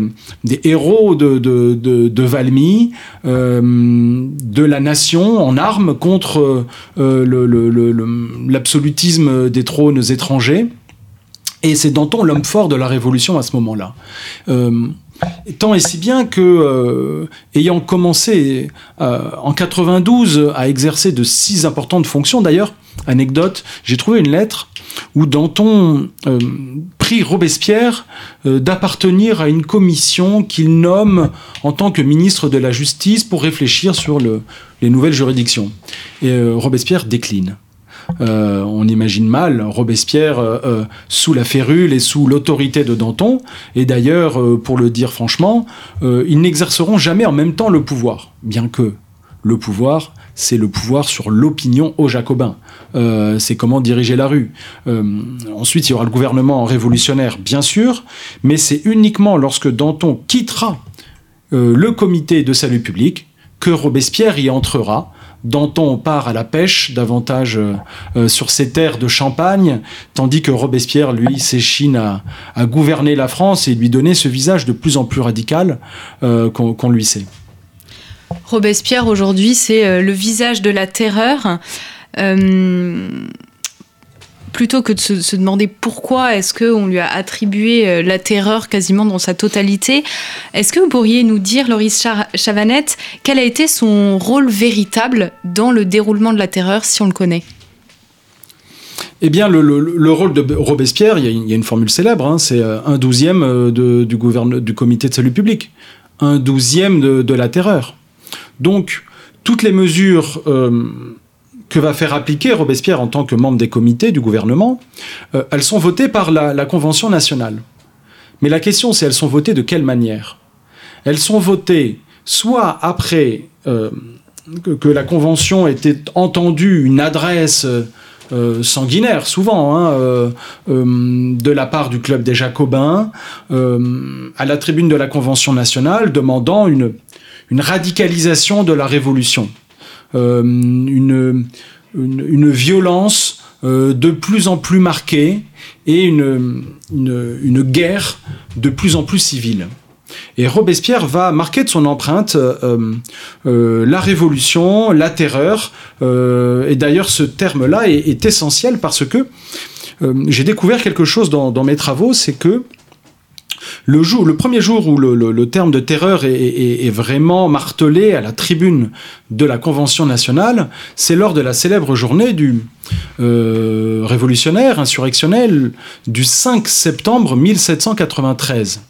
Speaker 2: héros de, Valmy, euh, de la nation en armes contre euh, l'absolutisme des trônes étrangers. Et c'est Danton l'homme fort de la Révolution à ce moment-là. Tant et si bien que, euh, ayant commencé euh, en 92 à exercer de si importantes fonctions, d'ailleurs, anecdote, j'ai trouvé une lettre où Danton euh, prie Robespierre d'appartenir à une commission qu'il nomme en tant que ministre de la Justice pour réfléchir sur les nouvelles juridictions. Et Robespierre décline. Euh, on imagine mal Robespierre euh, euh, sous la férule et sous l'autorité de Danton. Et d'ailleurs, pour le dire franchement, ils n'exerceront jamais en même temps le pouvoir, bien que le pouvoir, c'est le pouvoir sur l'opinion aux Jacobins. c'est comment diriger la rue. ensuite, il y aura le gouvernement révolutionnaire, bien sûr, mais c'est uniquement lorsque Danton quittera le comité de salut public que Robespierre y entrera Danton part à la pêche, davantage euh, euh, sur ses terres de Champagne, tandis que Robespierre, lui, s'échine à, gouverner la France et lui donner ce visage de plus en plus radical euh, qu'on lui sait.
Speaker 1: Robespierre, aujourd'hui, c'est le visage de la terreur plutôt que de se, demander pourquoi est-ce qu'on lui a attribué euh, la terreur quasiment dans sa totalité, est-ce que vous pourriez nous dire, Loris Chavanette, quel a été son rôle véritable dans le déroulement de la terreur, si on le connaît?
Speaker 2: Eh bien, le, rôle de Robespierre, il y a une, formule célèbre, hein, c'est euh, un douzième euh, du, du comité de salut public, un douzième de, la terreur. Donc, toutes les mesures que va faire appliquer Robespierre en tant que membre des comités du gouvernement, euh, elles sont votées par la, Convention nationale. Mais la question, c'est elles sont votées de quelle manière? Elles sont votées soit après euh, que, la Convention ait entendu une adresse euh, sanguinaire, souvent, hein, de la part du Club des Jacobins, à la tribune de la Convention nationale, demandant une radicalisation de la Révolution. Une, une, violence de plus en plus marquée et une, une, guerre de plus en plus civile. Et Robespierre va marquer de son empreinte euh, euh, la révolution, la terreur. Euh, et d'ailleurs, ce terme-là est, essentiel parce que j'ai découvert quelque chose dans, mes travaux, c'est que le, premier jour où le, terme de terreur est, vraiment martelé à la tribune de la Convention nationale, c'est lors de la célèbre journée du révolutionnaire, insurrectionnel, du 5 septembre 1793.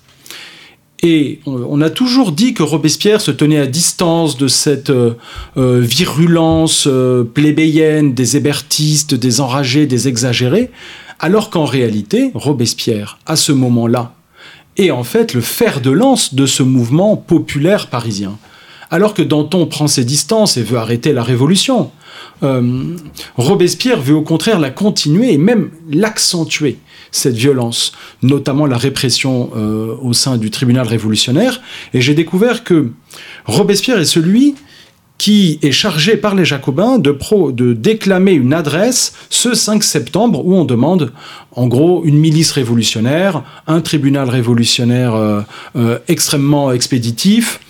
Speaker 2: Et on a toujours dit que Robespierre se tenait à distance de cette euh, euh, virulence euh, plébéienne des hébertistes, des enragés, des exagérés, alors qu'en réalité, Robespierre, à ce moment-là, est en fait le fer de lance de ce mouvement populaire parisien. Alors que Danton prend ses distances et veut arrêter la révolution, Robespierre veut au contraire la continuer et même l'accentuer cette violence, notamment la répression euh, au sein du tribunal révolutionnaire. Et j'ai découvert que Robespierre est celui qui est chargé par les Jacobins de, déclamer une adresse ce 5 septembre où on demande en gros une milice révolutionnaire, un tribunal révolutionnaire euh, euh, extrêmement expéditif.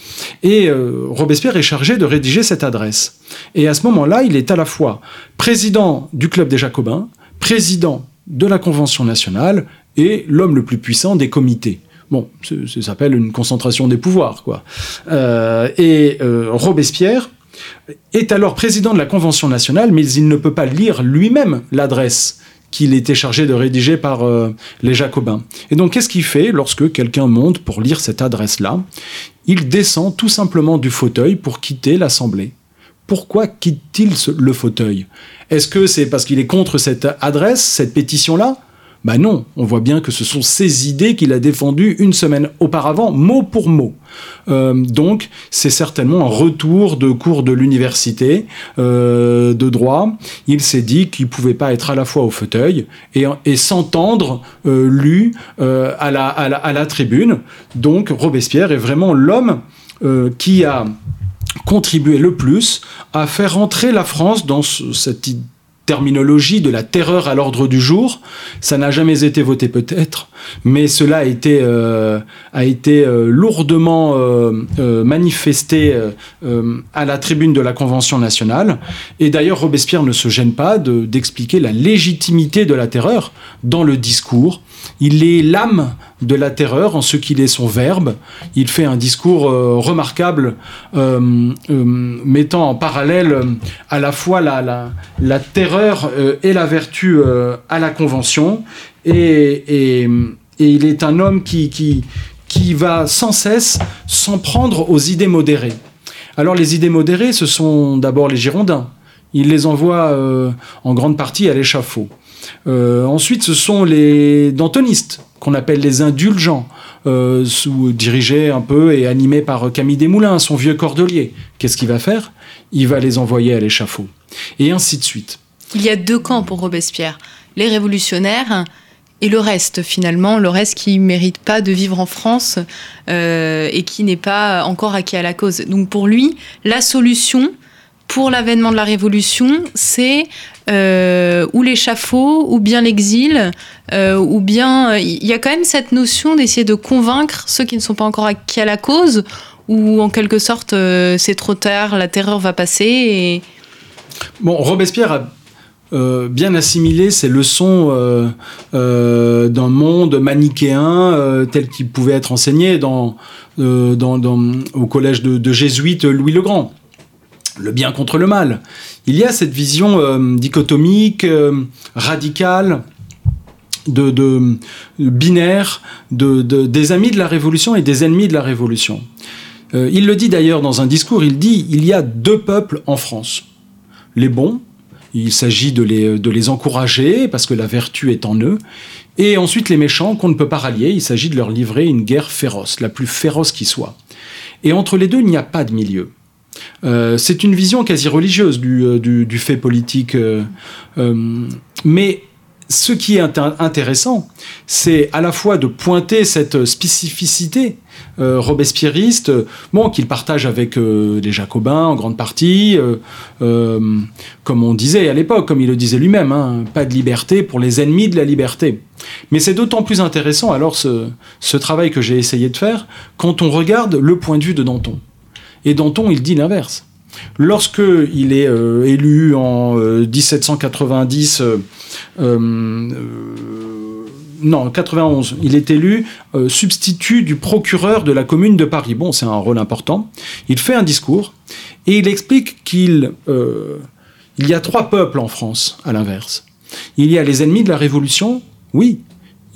Speaker 2: Et Robespierre est chargé de rédiger cette adresse. Et à ce moment-là, il est à la fois président du Club des Jacobins, président de la Convention nationale et l'homme le plus puissant des comités. Bon, ça s'appelle une concentration des pouvoirs, quoi. Euh, et euh, Robespierre est alors président de la Convention nationale, mais il ne peut pas lire lui-même l'adresse qu'il était chargé de rédiger par euh, les Jacobins. Et donc, qu'est-ce qu'il fait lorsque quelqu'un monte pour lire cette adresse-là? Il descend tout simplement du fauteuil pour quitter l'Assemblée. Pourquoi quitte-t-il le fauteuil? Est-ce que c'est parce qu'il est contre cette adresse, cette pétition-là? Ben non, on voit bien que ce sont ses idées qu'il a défendues une semaine auparavant, mot pour mot. Euh, donc, c'est certainement un retour de cours de l'université euh, de droit. Il s'est dit qu'il pouvait pas être à la fois au fauteuil et, s'entendre euh, lu à la, à la tribune. Donc, Robespierre est vraiment l'homme qui a contribué le plus à faire entrer la France dans cette terminologie de la terreur à l'ordre du jour. Ça n'a jamais été voté peut-être, mais cela a été, euh, a été euh, lourdement euh, manifesté à la tribune de la Convention nationale. Et d'ailleurs, Robespierre ne se gêne pas d'expliquer la légitimité de la terreur dans le discours il est l'âme de la terreur en ce qu'il est son verbe. Il fait un discours remarquable mettant en parallèle à la fois la, la, terreur et la vertu à la Convention. Et, il est un homme qui, va sans cesse s'en prendre aux idées modérées. Alors les idées modérées, ce sont d'abord les Girondins. Il les envoie en grande partie à l'échafaud. Euh, ensuite, ce sont les dantonistes, qu'on appelle les indulgents, euh, sous, dirigés un peu et animés par Camille Desmoulins, son vieux cordelier. Qu'est-ce qu'il va faire? Il va les envoyer à l'échafaud. Et ainsi de suite.
Speaker 1: Il y a deux camps pour Robespierre. Les révolutionnaires et le reste finalement, le reste qui ne mérite pas de vivre en France euh, et qui n'est pas encore acquis à la cause. Donc pour lui, la solution, pour l'avènement de la Révolution, c'est euh, ou l'échafaud, ou bien l'exil, euh, ou bien il y a quand même cette notion d'essayer de convaincre ceux qui ne sont pas encore acquis à la cause, ou en quelque sorte c'est trop tard, la terreur va passer.
Speaker 2: Bon, Robespierre a bien assimilé ces leçons d'un monde manichéen tel qu'il pouvait être enseigné dans, au collège de jésuites Louis le Grand le bien contre le mal. Il y a cette vision euh, dichotomique, euh, radicale, de, binaire, de, des amis de la Révolution et des ennemis de la Révolution. Euh, il le dit d'ailleurs dans un discours, il dit il y a deux peuples en France. Les bons, il s'agit de les, de les encourager parce que la vertu est en eux, et ensuite les méchants qu'on ne peut pas rallier, il s'agit de leur livrer une guerre féroce, la plus féroce qui soit. Et entre les deux, il n'y a pas de milieu. Euh, c'est une vision quasi religieuse du, euh, fait politique. Euh, mais ce qui est intéressant, c'est à la fois de pointer cette spécificité euh, robespierriste, bon, qu'il partage avec euh, les Jacobins en grande partie, euh, comme on disait à l'époque, comme il le disait lui-même, hein, pas de liberté pour les ennemis de la liberté. Mais c'est d'autant plus intéressant alors ce, travail que j'ai essayé de faire quand on regarde le point de vue de Danton. Et Danton, il dit l'inverse. Lorsque il est euh, élu en 1790, euh, euh, non, 91, il est élu substitut du procureur de la commune de Paris. Bon, c'est un rôle important. Il fait un discours et il explique qu'il il y a trois peuples en France, à l'inverse. Il y a les ennemis de la Révolution, oui,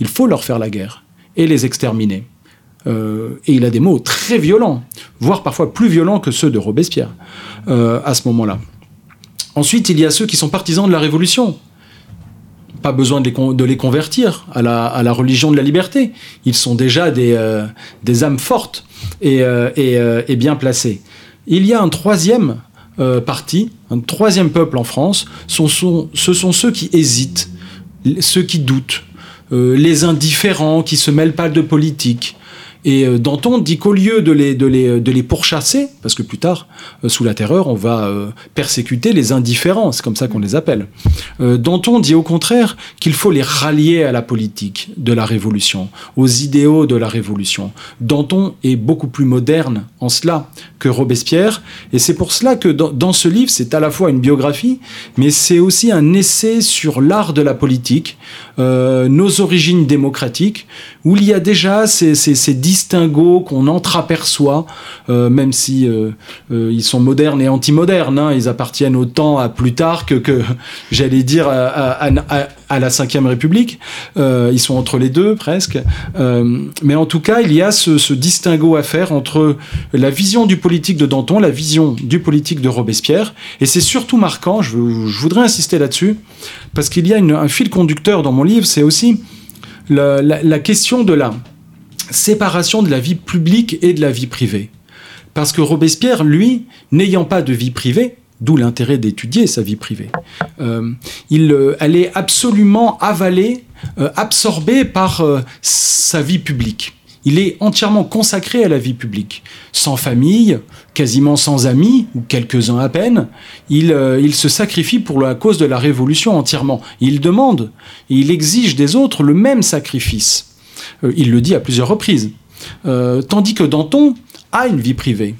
Speaker 2: il faut leur faire la guerre et les exterminer. Euh, et il a des mots très violents, voire parfois plus violents que ceux de Robespierre euh, à ce moment-là. Ensuite, il y a ceux qui sont partisans de la Révolution. Pas besoin de les, convertir à la, religion de la liberté. Ils sont déjà des, euh, âmes fortes et, bien placées. Il y a un troisième parti, un troisième peuple en France, ce sont ceux qui hésitent, ceux qui doutent, les indifférents qui se mêlent pas de politique, et euh, Danton dit qu'au lieu de les, de, les, de les pourchasser, parce que plus tard, euh, sous la terreur, on va euh, persécuter les indifférents, c'est comme ça qu'on les appelle. Danton dit au contraire qu'il faut les rallier à la politique de la Révolution, aux idéaux de la Révolution. Danton est beaucoup plus moderne en cela que Robespierre, et c'est pour cela que dans, dans ce livre, c'est à la fois une biographie, mais c'est aussi un essai sur l'art de la politique, nos origines démocratiques, où il y a déjà ces, ces, ces qu'on entreaperçoit, euh, même si euh, euh, ils sont modernes et anti-modernes. Hein, ils appartiennent autant à Plutarque que, j'allais dire, à, la Ve République. ils sont entre les deux presque. mais en tout cas, il y a ce, distinguo à faire entre la vision du politique de Danton, la vision du politique de Robespierre. Et c'est surtout marquant, je, voudrais insister là-dessus, parce qu'il y a un fil conducteur dans mon livre, c'est aussi la, la question de la séparation de la vie publique et de la vie privée. Parce que Robespierre, lui, n'ayant pas de vie privée, d'où l'intérêt d'étudier sa vie privée, euh, il, euh, elle est absolument avalée, euh, par sa vie publique. Il est entièrement consacré à la vie publique. Sans famille, quasiment sans amis, ou quelques-uns à peine, il, il, se sacrifie pour la cause de la Révolution entièrement. Il demande, il exige des autres le même sacrifice. Euh, il le dit à plusieurs reprises. Euh, tandis que Danton a une vie privée.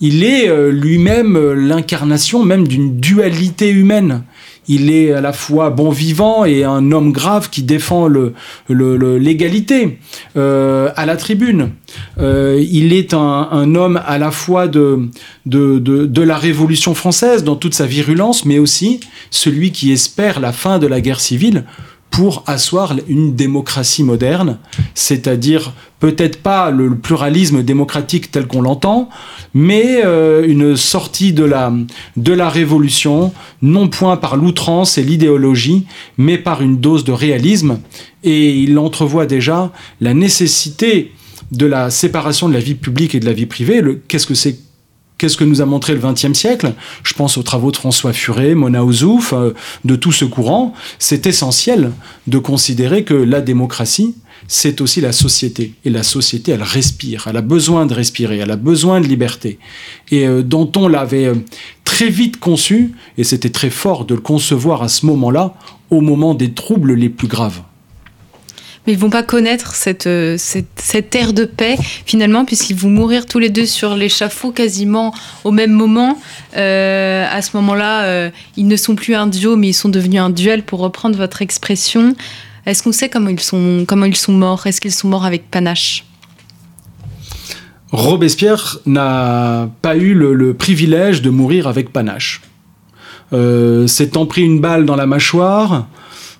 Speaker 2: Il est euh, lui-même l'incarnation même d'une dualité humaine. Il est à la fois bon vivant et un homme grave qui défend l'égalité à la tribune. il est un, homme à la fois de, de, la Révolution française dans toute sa virulence, mais aussi celui qui espère la fin de la guerre civile pour asseoir une démocratie moderne, c'est-à-dire peut-être pas le pluralisme démocratique tel qu'on l'entend, mais euh, une sortie de la, de la révolution, non point par l'outrance et l'idéologie, mais par une dose de réalisme. Et il entrevoit déjà la nécessité de la séparation de la vie publique et de la vie privée. Qu'est-ce que c'est Qu'est-ce que nous a montré le XXe siècle? Je pense aux travaux de François Furet, Mona Ouzouf, euh, de tout ce courant. C'est essentiel de considérer que la démocratie, c'est aussi la société. Et la société, elle respire, elle a besoin de respirer, elle a besoin de liberté. Et euh, dont on l'avait euh, très vite conçu, et c'était très fort de le concevoir à ce moment-là, au moment des troubles les plus graves
Speaker 1: mais ils vont pas connaître cette, euh, cette, cette ère de paix finalement, puisqu'ils vont mourir tous les deux sur l'échafaud quasiment au même moment. Euh, à ce moment-là, euh, ils ne sont plus un duo, mais ils sont devenus un duel, pour reprendre votre expression. Est-ce qu'on sait comment ils sont, comment ils sont morts? Est-ce qu'ils sont morts avec panache?
Speaker 2: Robespierre n'a pas eu le, privilège de mourir avec panache. S'étant pris une balle dans la mâchoire,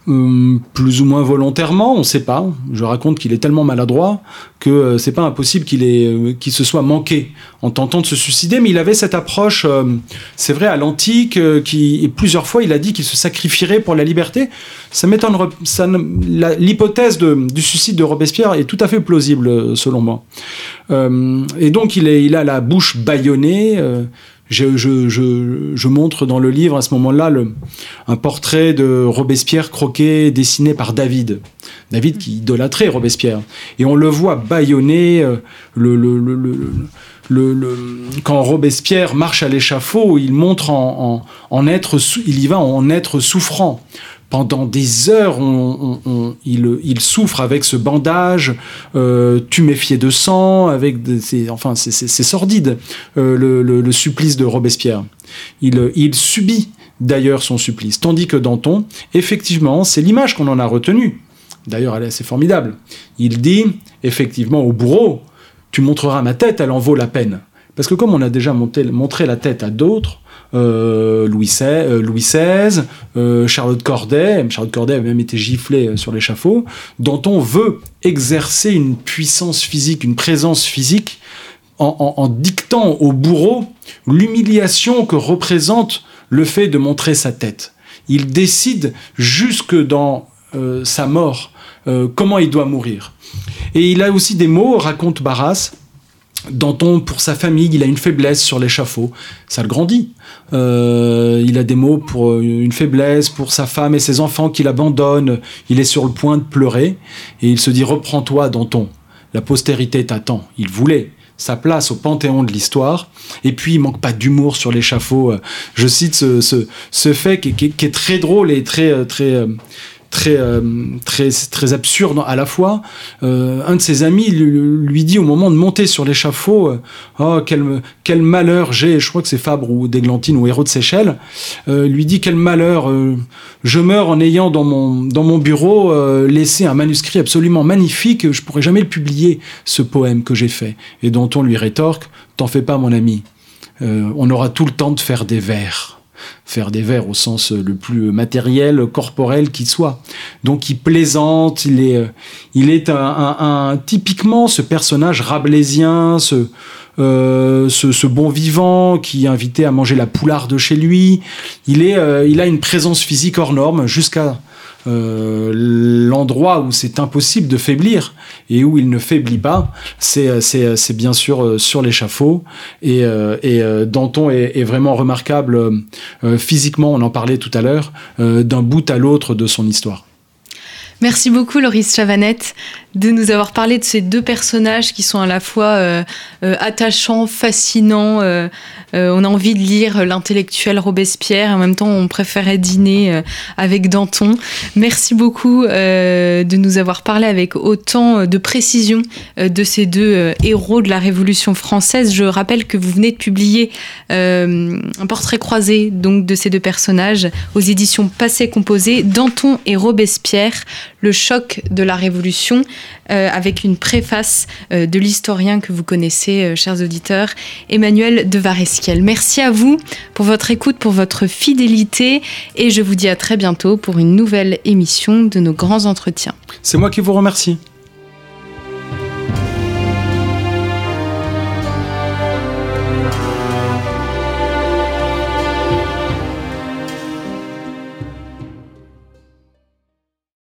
Speaker 2: Hum, plus ou moins volontairement, on ne sait pas. Je raconte qu'il est tellement maladroit que euh, c'est pas impossible qu'il euh, se soit manqué en tentant de se suicider. Mais il avait cette approche, euh, c'est vrai, à l'antique, qui et plusieurs fois il a dit qu'il se sacrifierait pour la liberté. Ça m'étonne. L'hypothèse du suicide de Robespierre est tout à fait plausible selon moi. et donc il, il a la bouche bâillonnée Je, montre dans le livre à ce moment-là un portrait de Robespierre croqué, dessiné par David. David qui idolâtrait Robespierre. Et on le voit bâillonner euh, le, le, quand Robespierre marche à l'échafaud, il montre en, être, il y va en être souffrant pendant des heures, il, souffre avec ce bandage, euh, tuméfié de sang, avec enfin c'est sordide euh, le, supplice de Robespierre. Il, subit d'ailleurs son supplice, tandis que Danton, effectivement, c'est l'image qu'on en a retenue. D'ailleurs, elle est assez formidable. Il dit effectivement au bourreau, tu montreras ma tête, elle en vaut la peine. Parce que comme on a déjà montré la tête à d'autres, Louis XVI, euh, euh, Charlotte Corday. Charlotte Corday a même été giflée sur l'échafaud, dont on veut exercer une puissance physique, une présence physique, en, dictant au bourreau l'humiliation que représente le fait de montrer sa tête. Il décide jusque dans sa mort comment il doit mourir. Et il a aussi des mots, raconte Barras, Danton, pour sa famille, il a une faiblesse sur l'échafaud. Ça le grandit. Euh, il a des mots pour euh, une faiblesse, pour sa femme et ses enfants qu'il abandonne. Il est sur le point de pleurer. Et il se dit Reprends-toi, Danton. La postérité t'attend. Il voulait sa place au panthéon de l'histoire. Et puis, il manque pas d'humour sur l'échafaud. Je cite ce, fait qui, est très drôle et très très, euh, très, très absurde à la fois. Euh, un de ses amis lui, dit au moment de monter sur l'échafaud euh, Oh, quel, quel malheur j'ai, je crois que c'est Fabre ou d'Églantine ou Héros de Seychelles, lui dit Quel malheur, je meurs en ayant dans mon, dans mon bureau laissé un manuscrit absolument magnifique, je pourrais jamais le publier, ce poème que j'ai fait. Et dont on lui rétorque T'en fais pas, mon ami, on aura tout le temps de faire des vers faire des vers au sens le plus matériel, corporel qui soit. Donc il plaisante, il est, il est un, typiquement ce personnage rabelaisien, euh, ce, ce, bon vivant qui est invité à manger la poularde chez lui. Il, est, euh, il a une présence physique hors norme jusqu'à euh, l'endroit où c'est impossible de faiblir et où il ne faiblit pas, c'est euh, bien sûr euh, sur l'échafaud. Et, Danton est, vraiment remarquable physiquement, on en parlait tout à l'heure, d'un bout à l'autre de son histoire.
Speaker 1: Merci beaucoup, Loris Chavanette de nous avoir parlé de ces deux personnages qui sont à la fois euh, euh, attachants, fascinants. Euh, on a envie de lire l'intellectuel Robespierre, en même temps on préférait dîner avec Danton. Merci beaucoup de nous avoir parlé avec autant de précision de ces deux héros de la Révolution française. Je rappelle que vous venez de publier un portrait croisé donc de ces deux personnages aux éditions Passé Composé, Danton et Robespierre, le choc de la Révolution. Euh, avec une préface euh, de l'historien que vous connaissez, euh, chers auditeurs, Emmanuel de Varesquiel. Merci à vous pour votre écoute, pour votre fidélité, et je vous dis à très bientôt pour une nouvelle émission de nos grands entretiens.
Speaker 2: C'est moi qui vous remercie.